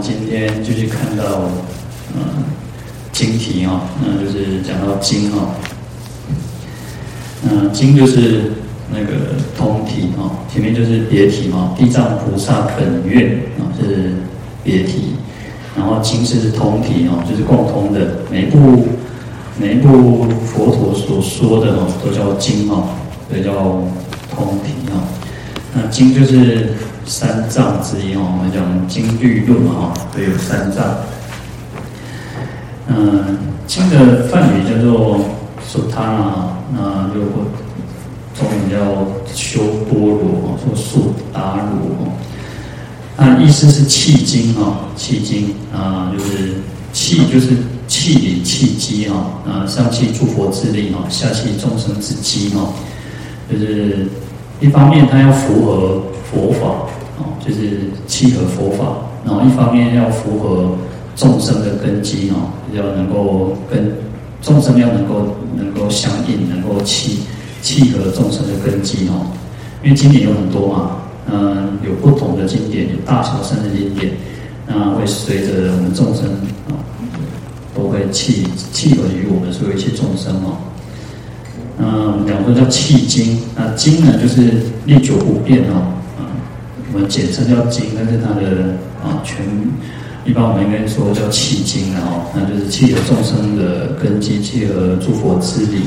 今天继续看到，嗯，经题哦，那就是讲到经哦，嗯，经就是那个通题哦，前面就是别题嘛，地藏菩萨本愿啊是别题，然后经是通题哦，就是共通的，每一部每一部佛陀所说的哦，都叫经哦，所以叫通题哦，那经就是。三藏之一哦，我们讲金律论哈，都有三藏。嗯，经的梵语叫做苏他”啊，那如果中文叫修波罗，说速达罗。那意思是契经啊，契经啊，就是契就是契理契机啊，啊上契诸佛之力啊，下契众生之机啊，就是一方面它要符合佛法。就是契合佛法，然后一方面要符合众生的根基哦，要能够跟众生要能够能够相应，能够契契合众生的根基哦。因为经典有很多嘛，嗯，有不同的经典，有大小乘的经典，那会随着我们众生啊，都会契契合于我们所有一切众生哦。嗯，两个叫契经，那经呢就是历久不变哦。我们简称叫经，但是它的啊全，一般我们应该说叫契经，然后那就是契合众生的根基，契合诸佛之理，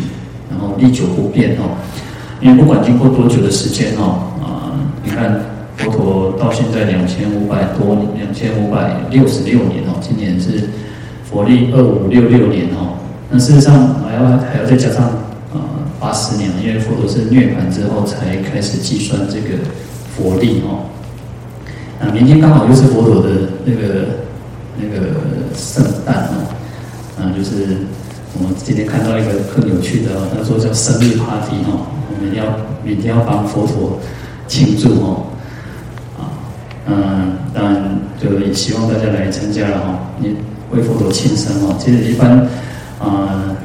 然后历久不变哦。因为不管经过多久的时间哦，啊，你看佛陀到现在两千五百多年，两千五百六十六年哦，今年是佛历二五六六年哦。那事实上还要还要再加上八十年，因为佛陀是涅槃之后才开始计算这个佛历哦。啊，明天刚好又是佛陀的那个那个圣诞哦，啊，就是我们今天看到一个更有趣的，他说叫生日 party 哦，我们要明天要帮佛陀庆祝哦，啊，嗯，当然就也希望大家来参加了哈，你为佛陀庆生哦。其实一般啊，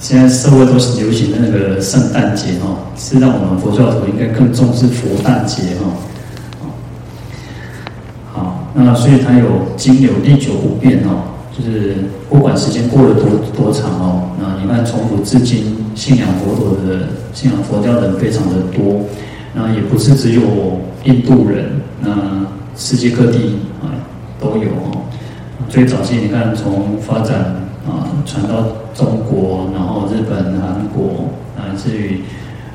现在社会都是流行的那个圣诞节哦，是让我们佛教徒应该更重视佛诞节哦。那所以它有经有历久不变哦，就是不管时间过了多多长哦，那你看从古至今信仰佛陀的信仰佛教的人非常的多，那也不是只有印度人，那世界各地啊都有哦。最早期你看从发展啊传到中国，然后日本、韩国乃至于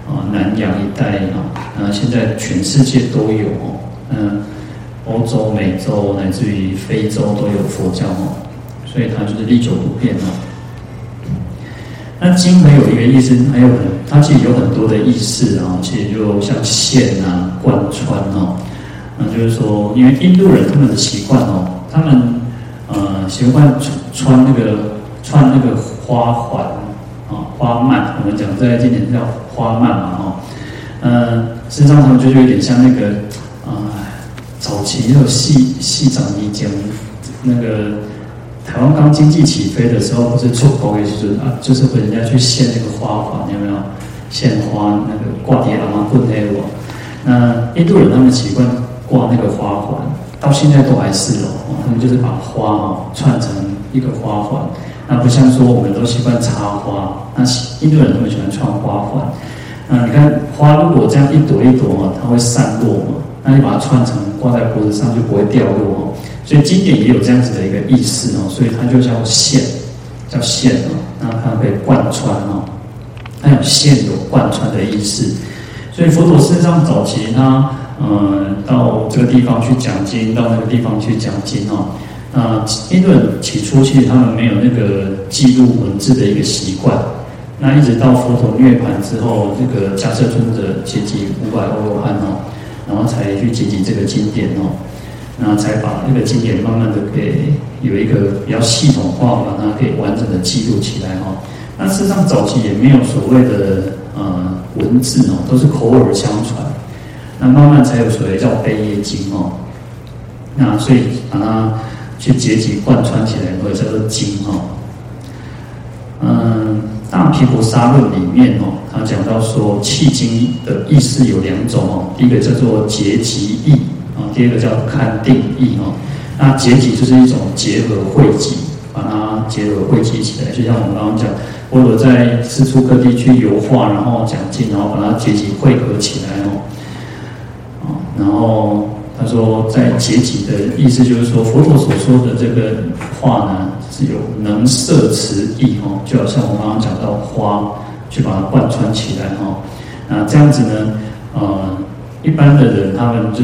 啊南洋一带啊，那现在全世界都有哦，嗯。欧洲、美洲乃至于非洲都有佛教哦，所以它就是历久不变哦。那经还有一个意思，还有很，它其实有很多的意思啊，其实就像线啊、贯穿哦。那就是说，因为印度人他们的习惯哦，他们呃习惯穿穿那个穿那个花环啊、花蔓，我们讲在今年叫花蔓嘛哦。呃，实际上他们就是有点像那个啊。早期那个细细长衣讲，那个台湾刚经济起飞的时候，不是出国也是啊，就是和人家去献那个花环，有没有？献花那个挂碟阿妈棍那个，那印度人他们习惯挂那个花环，到现在都还是哦，他们就是把花哦串成一个花环，那不像说我们都习惯插花，那印度人他们喜欢串花环，那你看花如果这样一朵一朵哦，它会散落嘛。那你把它串成挂在脖子上就不会掉落哦，所以经典也有这样子的一个意思哦，所以它就叫线，叫线哦，那它可以贯穿哦，它有线有贯穿的意思，所以佛陀事实上早期他嗯到这个地方去讲经，到那个地方去讲经哦，那印度人起初其实他们没有那个记录文字的一个习惯，那一直到佛陀涅槃之后，这个迦叶尊者结集五百阿罗汉哦。然后才去集集这个经典哦，那才把那个经典慢慢的给有一个比较系统化，把它给完整的记录起来哦。那事实上早期也没有所谓的呃文字哦，都是口耳相传。那慢慢才有所谓叫贝叶经哦。那所以把它去结集贯穿起来，或者叫做经哦。嗯，《大毗婆沙论》里面哦。他讲到说，气经的意思有两种哦，一个叫做结集义啊，第二个叫看定义哦。那结集就是一种结合汇集，把它结合汇集起来，就像我们刚刚讲，佛陀在四处各地去游化，然后讲经，然后把它结集汇合起来哦。啊，然后他说，在结集的意思就是说，佛陀所说的这个话呢，是有能摄持义哦，就好像我刚刚讲到花，去把它贯穿起来哈。那这样子呢，呃，一般的人他们就。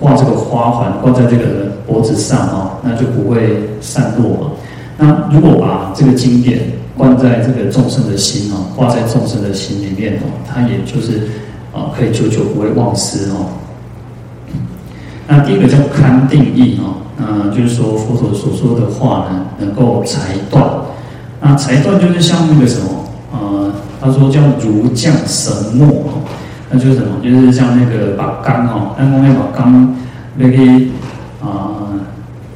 挂这个花环挂在这个脖子上哦，那就不会散落嘛。那如果把这个经典挂在这个众生的心哦，挂在众生的心里面哦，它也就是啊，可以久久不会忘失哦。那第一个叫勘定义哦，那就是说佛陀所说的话呢，能够裁断。那裁断就是像那个什么，呃，他说叫如降神墨哦。那就是什么？就是像那个把钢哦，刚刚那把钢那个啊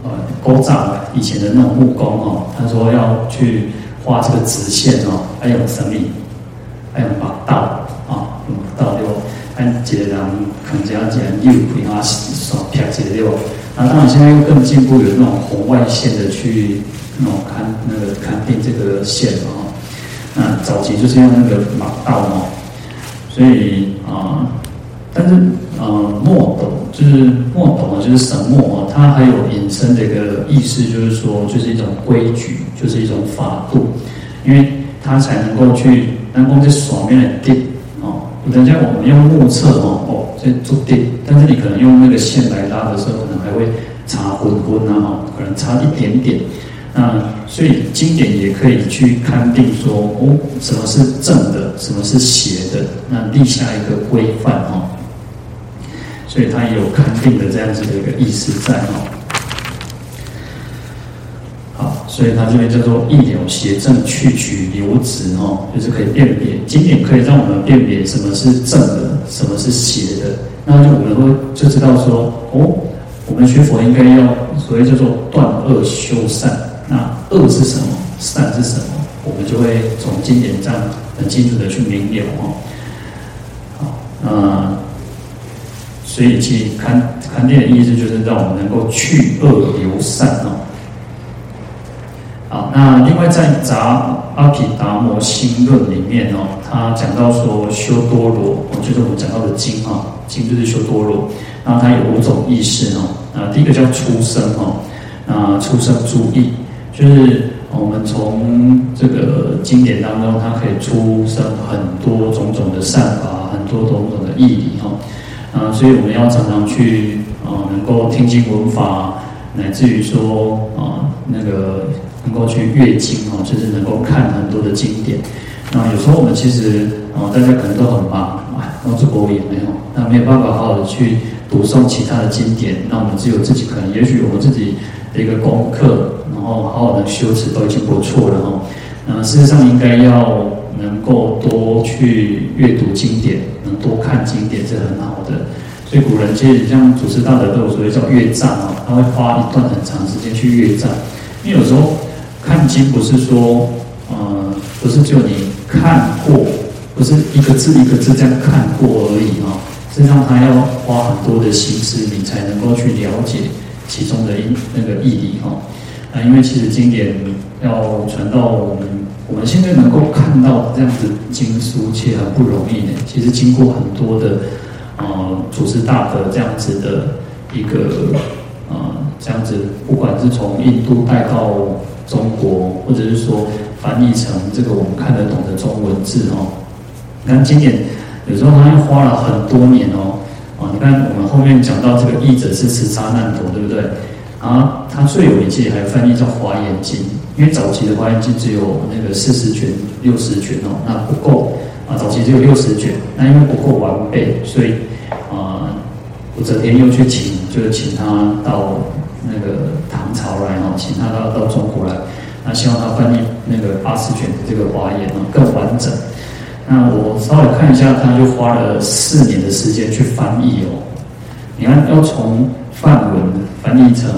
呃勾扎以前的那种木工哦，他说要去画这个直线哦，还有什么？还有把刀啊，用刀按几个人可能只要剪六笔啊，手撇几个对吧？那当然现在又更进步，有那种红外线的去那种看那个看病这个线哦。那早期就是用那个马刀哦。所以啊、但是呃，墨斗就是墨斗啊，就是神墨啊，它还有引申的一个意思，就是说，就是一种规矩，就是一种法度，因为它才能够去能够在双面的定。人家我们用目测哦哦在做定，但是你可能用那个线来拉的时候，可能还会差昏昏啊，可能差一点点。那所以经典也可以去勘定说，哦，什么是正的，什么是邪的，那立下一个规范哦。所以它也有勘定的这样子的一个意思在哦。好，所以它这边叫做一了邪正，去取流直哦，就是可以辨别经典可以让我们辨别什么是正的，什么是邪的。那就我们会就知道说，哦，我们学佛应该要所谓叫做断恶修善。那恶是什么？善是什么？我们就会从经典上很清楚的去明了哦。好，那所以去勘勘定的意思就是让我们能够去恶留善哦。那另外在《杂阿毗达摩心论》里面哦，他讲到说修多罗，就是我们讲到的经哈，经就是修多罗。那它有五种意识哦。啊，第一个叫出生哦，那出生诸义。就是我们从这个经典当中，它可以出生很多种种的善法，很多种种的义理哈。啊，所以我们要常常去啊，能够听经闻法，乃至于说啊，那个能够去阅经哦，就是能够看很多的经典。那有时候我们其实啊，大家可能都很忙，哎，然后这国语也没有，那没有办法好好的去读诵其他的经典。那我们只有自己可能，也许我们自己的一个功课。然后好好的修持都已经不错了哈。那事实上应该要能够多去阅读经典，能多看经典是很好的。所以古人其实像祖师大德都有所谓叫阅藏哦，他会花一段很长时间去阅藏。因为有时候看经不是说，呃，不是只有你看过，不是一个字一个字这样看过而已啊。实际上他要花很多的心思，你才能够去了解其中的意那个意义理哈。啊，因为其实经典要传到我们，我们现在能够看到这样子经书，其实很不容易呢。其实经过很多的呃祖师大德这样子的一个呃这样子，不管是从印度带到中国，或者是说翻译成这个我们看得懂的中文字哦。你看经典有时候他花了很多年哦。啊，你看我们后面讲到这个译者是吃沙难陀，对不对？啊，他最有名气还翻译叫《华严经》，因为早期的《华严经》只有那个四十卷、六十卷哦，那不够啊。早期只有六十卷，那因为不够完备，所以啊，武则天又去请，就是请他到那个唐朝来哦，请他到到中国来，那希望他翻译那个八十卷的这个《华严》哦，更完整。那我稍微看一下，他就花了四年的时间去翻译哦。你看，要从梵文翻译成。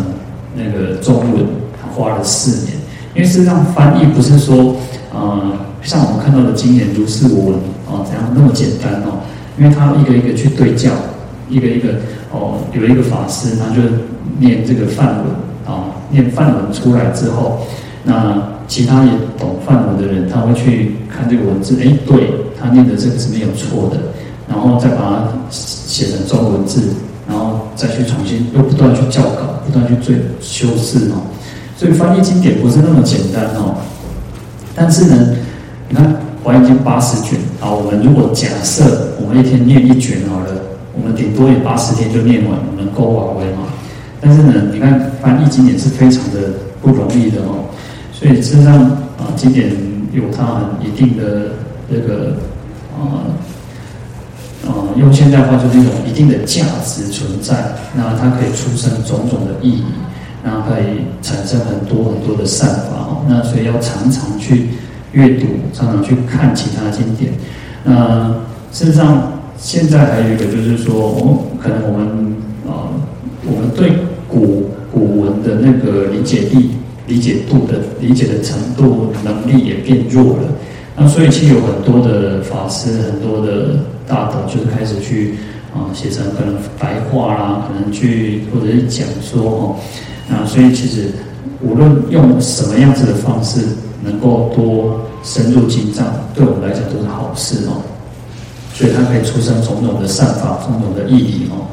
那个中文，他花了四年，因为事实上翻译不是说，呃，像我们看到的经典如是我闻哦，怎样那么简单哦？因为他一个一个去对校，一个一个哦，有一个法师，他就念这个梵文啊，念梵文出来之后，那其他也懂梵文的人，他会去看这个文字，哎，对，他念的这个是没有错的，然后再把它写成中文字，然后再去重新又不断去校稿，不断去追修饰哦。所以翻译经典不是那么简单哦。但是呢，你看《华严经》八十卷啊，我们如果假设我们一天念一卷好了。我们顶多也八十天就念完，我们够完威嘛？但是呢，你看翻译经典是非常的不容易的哦。所以事实上啊，经典有它一定的这个啊啊，用现代话就是一种一定的价值存在。那它可以出生种种的意义，那可以产生很多很多的善法哦。那所以要常常去阅读，常常去看其他经典。那事实上。现在还有一个就是说，哦，可能我们啊、我们对古古文的那个理解力、理解度的理解的程度、能力也变弱了。那所以其实有很多的法师、很多的大德，就是开始去啊、写成可能白话啦，可能去或者是讲说哦。那所以其实无论用什么样子的方式，能够多深入经藏，对我们来讲都是好事哦。所以它可以出生种种的善法，种种的意义哦。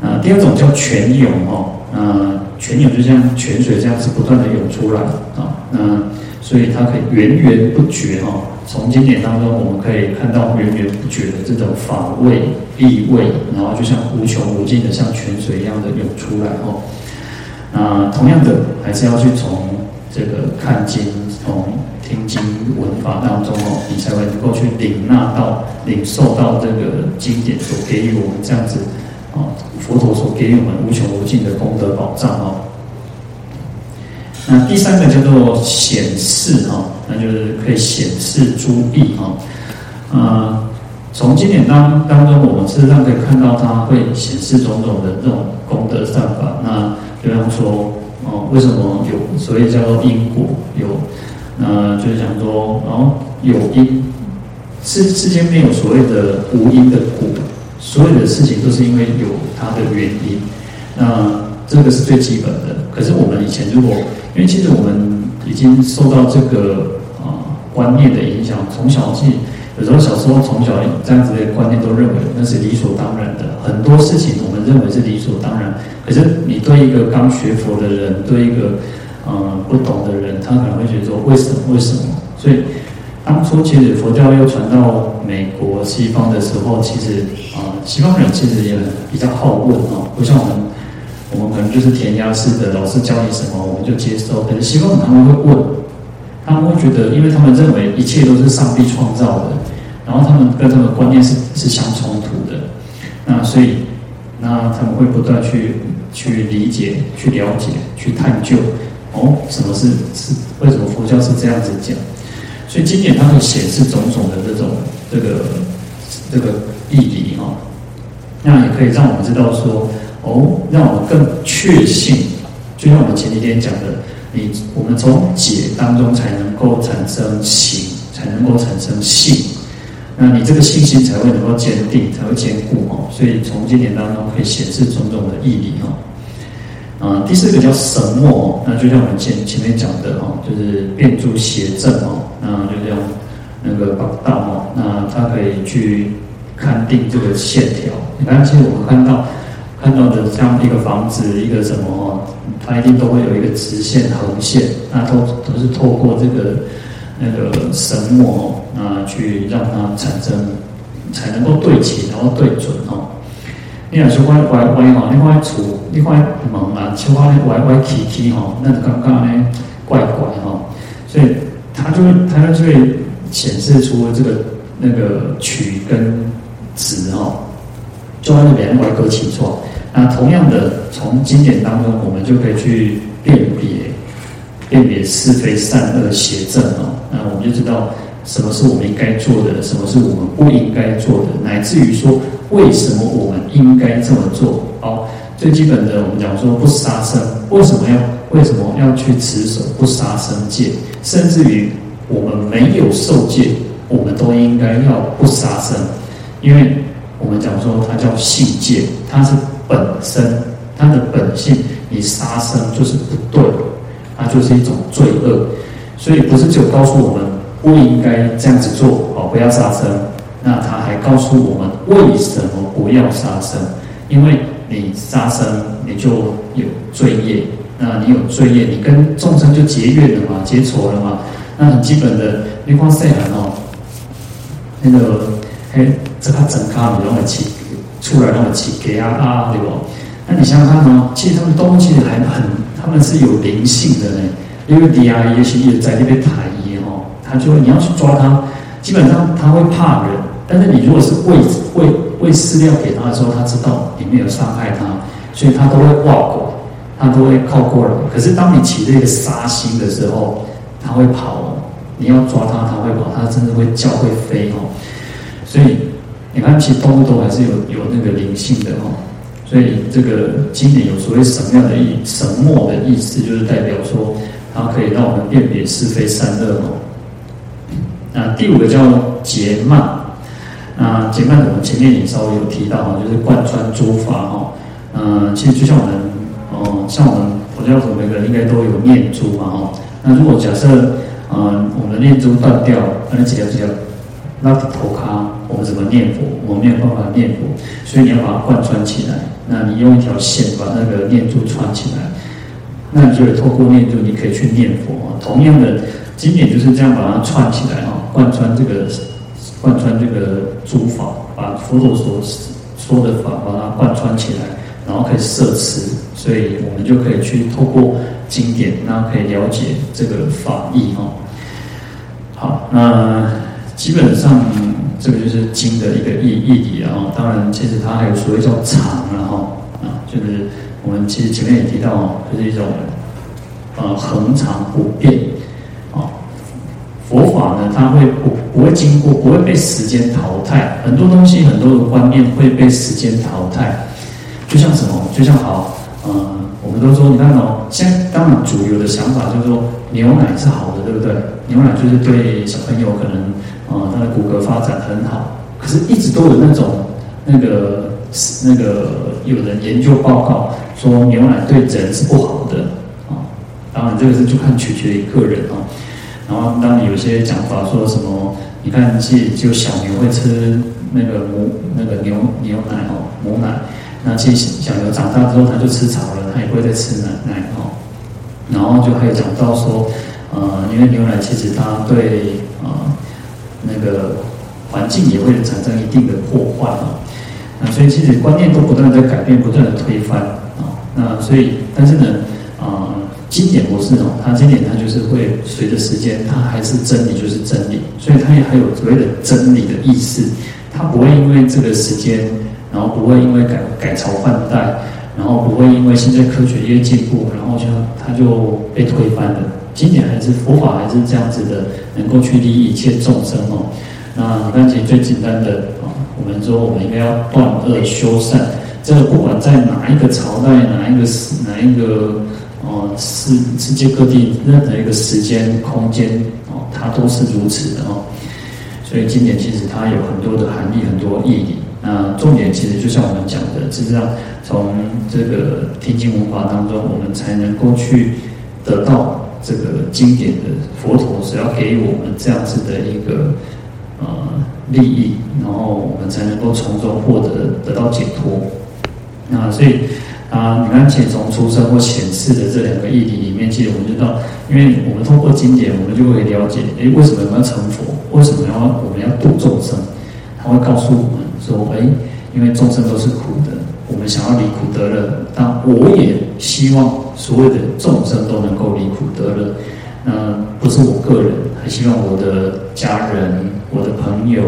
啊，第二种叫泉涌哦，那泉涌就像泉水这样子不断的涌出来啊，那所以它可以源源不绝哈。从经典当中我们可以看到源源不绝的这种法味、意味，然后就像无穷无尽的像泉水一样的涌出来哦。那同样的，还是要去从这个看经从。听经闻法当中哦，你才会能够去领纳到、领受到这个经典所给予我们这样子啊，佛陀所给予我们无穷无尽的功德宝藏哦。那第三个叫做显示哈，那就是可以显示诸义哈。啊，从经典当当中，我们事实上可以看到它会显示种种的这种功德善法。那比方说哦，为什么有所谓叫做因果有？那就是讲说，然后有因，世世间没有所谓的无因的果，所有的事情都是因为有它的原因。那这个是最基本的。可是我们以前如果，因为其实我们已经受到这个啊观念的影响，从小记，有时候小时候从小这样子的观念都认为那是理所当然的。很多事情我们认为是理所当然，可是你对一个刚学佛的人，对一个。嗯，不懂的人，他可能会觉得说，为什么？为什么？所以当初其实佛教又传到美国西方的时候，其实啊、西方人其实也比较好问啊，不像我们，我们可能就是填鸭式的，老师教你什么我们就接受。可是西方人他们会问，他们会觉得，因为他们认为一切都是上帝创造的，然后他们跟他们的观念是是相冲突的，那所以那他们会不断去去理解、去了解、去探究。哦，什么是是？为什么佛教是这样子讲？所以经典它会显示种种的这种这个这个意义哦，那也可以让我们知道说，哦，让我们更确信，就像我们前几天讲的，你我们从解当中才能够产生行，才能够产生信，那你这个信心才会能够坚定，才会坚固哦。所以从经典当中可以显示种种的意义哦。啊，第四个叫神墨，那就像我们前前面讲的哦，就是遍诸邪正哦，那就像那个八道哦，那它可以去看定这个线条。你看，其实我们看到看到的像一个房子，一个什么哦，它一定都会有一个直线、横线，那都都是透过这个那个神墨哦，那去让它产生，才能够对齐，然后对准哦。你若说歪歪歪吼，你看厝，你看门啊，像我咧歪歪曲曲吼，那就刚刚咧怪怪吼，所以它就会它就会显示出这个那个曲跟直吼，就在那边歪歌起错。那同样的，从经典当中，我们就可以去辨别辨别是非善恶邪正哦，那我们就知道什么是我们应该做的，什么是我们不应该做的，乃至于说。为什么我们应该这么做？好，最基本的，我们讲说不杀生，为什么要为什么要去持守不杀生戒？甚至于我们没有受戒，我们都应该要不杀生，因为我们讲说它叫性戒，它是本身它的本性，你杀生就是不对，它就是一种罪恶，所以不是只有告诉我们不应该这样子做哦，不要杀生，那他还告诉我们为什么不要杀生，因为你杀生你就有罪业，那你有罪业，你跟众生就结怨了嘛，结仇了嘛，那很基本的，你光说哦，那个嘿。这他整卡你让我起出来让我起给啊啊，对不？那你想想看哦，其实他们动物其实还很，他们是有灵性的呢。因为第二也许也在那边抬一哦，他就会你要去抓它，基本上他会怕人。但是你如果是喂喂喂饲料给他的时候，他知道你没有伤害他，所以他都会挂过，他都会靠过来。可是当你起这个杀心的时候，他会跑。你要抓他，他会跑，他真的会叫会飞哦。所以。你看，其实动物都还是有有那个灵性的哦，所以这个经典有所谓什么样的意什么的意思，就是代表说它可以让我们辨别是非善恶哦。那第五个叫结曼，那结曼我们前面也稍微有提到哈，就是贯穿诸法哈。嗯，其实就像我们哦，像我们佛教徒每个人应该都有念珠嘛哈。那如果假设嗯，我们的念珠断掉，那几条几条？那头卡，我们怎么念佛？我们没有办法念佛，所以你要把它贯穿起来。那你用一条线把那个念珠串起来，那你就会透过念珠，你可以去念佛。同样的经典就是这样把它串起来，贯穿这个贯穿这个诸法，把佛陀所说的法把它贯穿起来，然后可以摄持，所以我们就可以去透过经典，然后可以了解这个法义哈。好，那。基本上，这个就是经的一个意意义理啊。当然，其实它还有所谓叫常了哈啊，就是我们其实前面也提到，就是一种呃恒常不变。佛法呢，它会不不会经过，不会被时间淘汰。很多东西，很多的观念会被时间淘汰。就像什么？就像好，嗯、我们都说，你看哦，现在当然主流的想法就是说，牛奶是好的，对不对？牛奶就是对小朋友可能。啊，他的骨骼发展很好，可是一直都有那种那个那个有人研究报告说牛奶对人是不好的啊。当然这个是就看取决于个人啊。然后当你有些讲法说什么，你看其实就小牛会吃那个母那个牛牛奶哦，母奶。那其实小牛长大之后它就吃草了，它也不会再吃奶奶哦。然后就还有讲到说，呃，因为牛奶其实它对呃。那个环境也会产生一定的破坏啊，那所以其实观念都不断在改变，不断的推翻啊。那所以，但是呢，经典不是哦，它经典它就是会随着时间，它还是真理就是真理，所以它也还有所谓的真理的意思，它不会因为这个时间，然后不会因为改改朝换代，然后不会因为现在科学越进步，然后就它就被推翻了。经典还是佛法还是这样子的，能够去利益一切众生哦。那你看，其实最简单的啊，我们说我们应该要断恶修善，这个不管在哪一个朝代、哪一个、哪一个哦世世界各地任何一个时间空间哦，它都是如此的哦。所以经典其实它有很多的含义、很多意义。那重点其实就像我们讲的，实际上从这个听经文化当中，我们才能够去得到。这个经典的佛陀是要给予我们这样子的一个呃利益，然后我们才能够从中获得得到解脱。那所以啊，你看，其实从出生或显示的这两个义理里面，其实我们知道，因为我们通过经典，我们就会了解，诶，为什么我们要成佛？为什么要我们要度众生？他会告诉我们说，诶，因为众生都是苦的。我们想要离苦得乐，但我也希望所有的众生都能够离苦得乐。那不是我个人，还希望我的家人、我的朋友，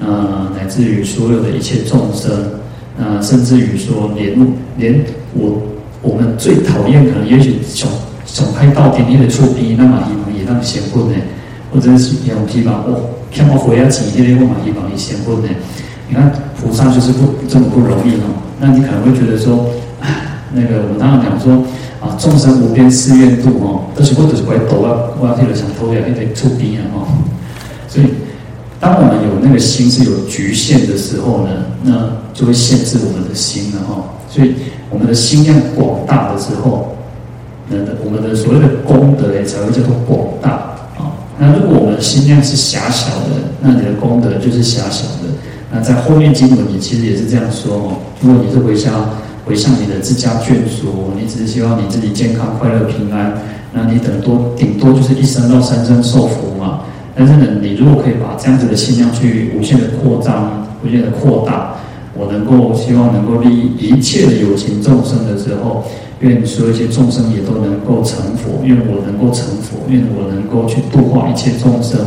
呃，乃至于所有的一切众生，那，甚至于说连连我我们最讨厌可能也许想想拍到点点的触鼻，那么希望也让贤坤呢，或者是用希望哦，看我回家几天的我嘛希望也贤坤呢。你看菩萨就是不这么不容易哦。那你可能会觉得说，那个我们刚刚讲说啊，众生无边誓愿度哦，都是我都是怪抖啊，我要替了想偷呀，一点出兵啊哦，所以当我们有那个心是有局限的时候呢，那就会限制我们的心了哈。所以我们的心量广大的时候，那我们的所谓的功德也才会叫做广大啊。那如果我们的心量是狭小的，那你的功德就是狭小的。那在后面经文里其实也是这样说哦。如果你是回向回向你的自家眷属，你只是希望你自己健康、快乐、平安，那你等多顶多就是一生到三生受福嘛。但是呢，你如果可以把这样子的心量去无限的扩张、无限的扩大，我能够希望能够利益一切的有情众生的时候，愿所有一切众生也都能够成佛，愿我能够成佛，愿我能够去度化一切众生。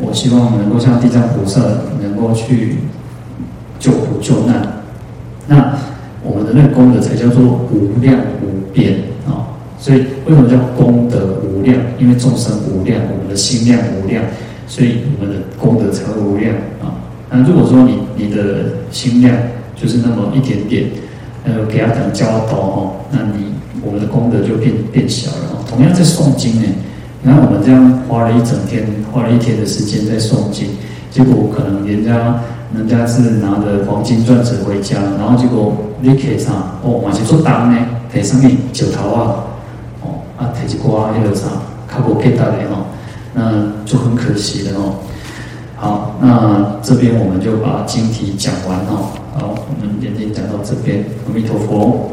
我希望能够像地藏菩萨能够去救苦救难。那我们的那个功德才叫做无量无边。所以为什么叫功德无量？因为众生无量，我们的心量无量，所以我们的功德才会无量啊。那如果说你你的心量就是那么一点点，呃，给他讲教导哦，那你我们的功德就变变小了。同样在诵经呢，你看我们这样花了一整天，花了一天的时间在诵经，结果可能人家人家是拿着黄金钻石回家，然后结果你给上哦，往前做单呢，给上面九头啊。啊，提起瓜那个啥，卡过给大的哈，那就很可惜了哦。好，那这边我们就把经题讲完哦。好，我们今天讲到这边，阿弥陀佛。